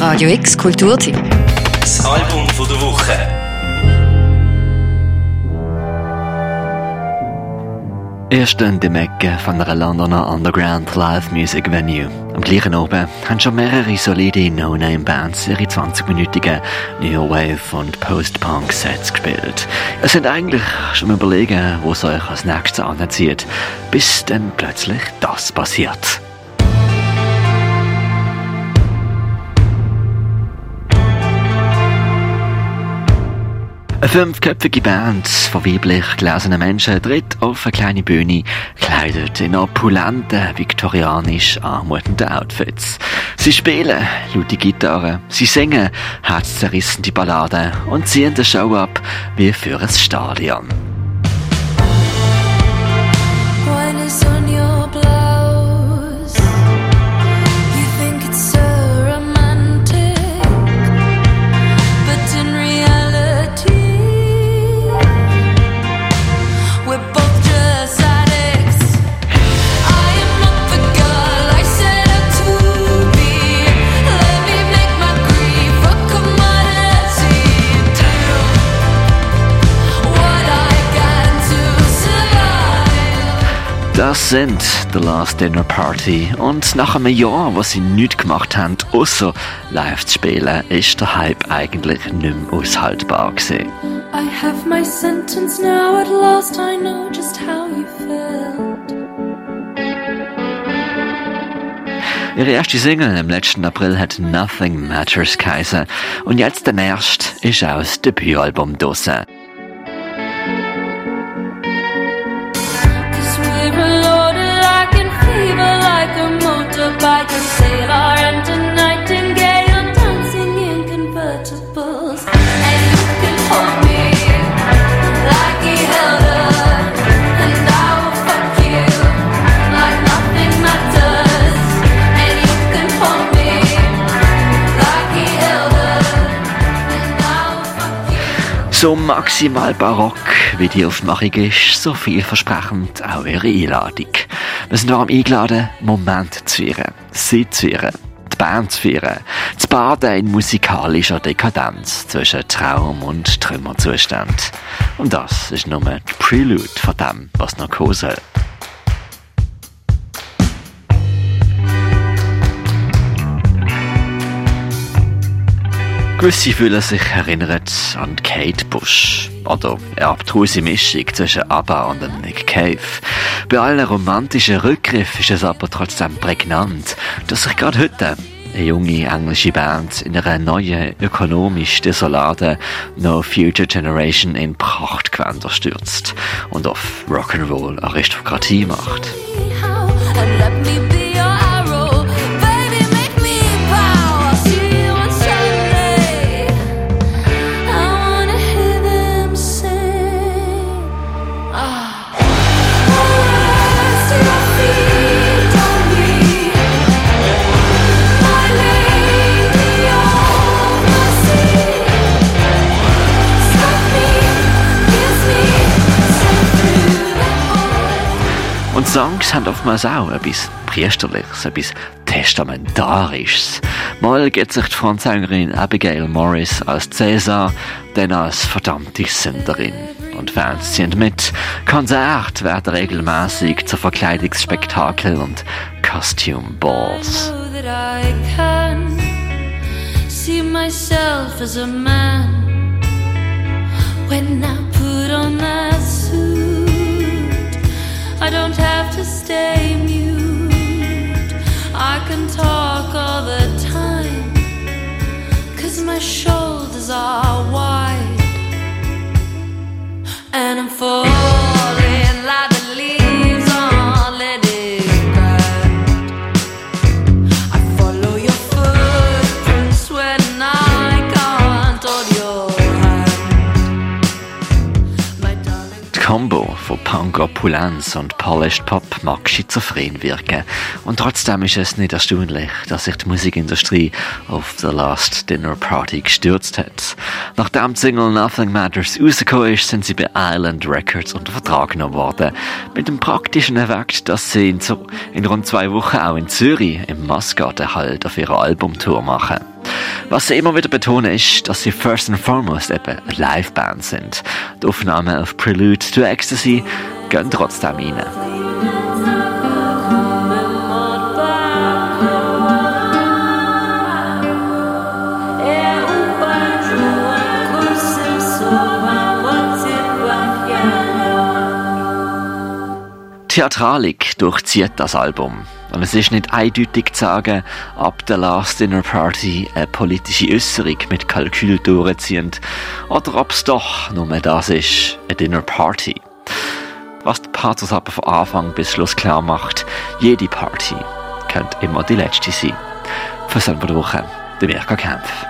Radio X Kulturteam. Das Album von der Woche. Erst in der Ecke von einer Londoner Underground Live Music Venue. Am gleichen oben haben schon mehrere solide No-Name-Bands ihre 20-minütigen New Wave und Post-Punk-Sets gespielt. Es sind eigentlich schon überlegen, wo es euch als nächstes anzieht, bis dann plötzlich das passiert. Eine fünfköpfige Band von weiblich gelesenen Menschen tritt auf eine kleine Bühne, kleidet in opulenten, viktorianisch anmutenden Outfits. Sie spielen laute Gitarre, sie singen herzzerrissende Balladen und ziehen die Show ab wie für ein Stadion. Das sind The Last Dinner Party und nach einem Jahr, wo sie nichts gemacht haben, außer live zu spielen, ist der Hype eigentlich nicht mehr aushaltbar gewesen. I have my sentence now. At last, I know just how you felt. Ihre erste Single im letzten April hat Nothing Matters geheißen und jetzt der nächste ist auch das Debütalbum draussen. So maximal barock, wie die Aufmachung ist, so vielversprechend auch ihre Einladung. Wir sind darum eingeladen, Moment zu feiern, sie zu feiern, die Band zu feiern, zu baden in musikalischer Dekadenz zwischen Traum und Trümmerzustand. Und das ist nur die Prelude von dem, was noch kommen soll. Gewisse fühlen sich erinnert an Kate Bush oder eine abtruse Mischung zwischen ABBA und dem Nick Cave. Bei allen romantischen Rückgriffen ist es aber trotzdem prägnant, dass sich gerade heute eine junge englische Band in einer neuen, ökonomisch desolaten No Future Generation in Prachtgewänder stürzt und auf Rock'n'Roll Aristokratie macht. Songs haben oftmals auch etwas Priesterliches, etwas Testamentarisches. Mal geht sich die Frontsängerin Abigail Morris als Cäsar, dann als verdammte Sünderin. Und Fans ziehen mit. Konzerte werden regelmäßig zu Verkleidungsspektakel und Costume Balls. myself as a man when I put on that don't have to stay mute. I can talk all the time. Cause my shoulders are wide. Punk-Opulenz und Polished Pop mag schizophren wirken. Und trotzdem ist es nicht erstaunlich, dass sich die Musikindustrie auf The Last Dinner Party gestürzt hat. Nachdem die Single Nothing Matters rausgekommen ist, sind sie bei Island Records unter Vertrag genommen worden. Mit dem praktischen Effekt, dass sie in, so, in rund zwei Wochen auch in Zürich im Massgarten halt auf ihrer Albumtour machen. Was sie immer wieder betonen ist, dass sie first and foremost eben eine Liveband sind. Die Aufnahmen auf Prelude to Ecstasy gehen trotzdem rein. Theatralik durchzieht das Album. Und es ist nicht eindeutig zu sagen, ab der Last Dinner Party eine politische Äußerung mit Kalkül durchziehend, oder ob es doch nur das ist, eine Dinner Party. Was der Pathos aber von Anfang bis Schluss klar macht, jede Party könnte immer die letzte sein. Für selber Woche, der Mirka Kempf.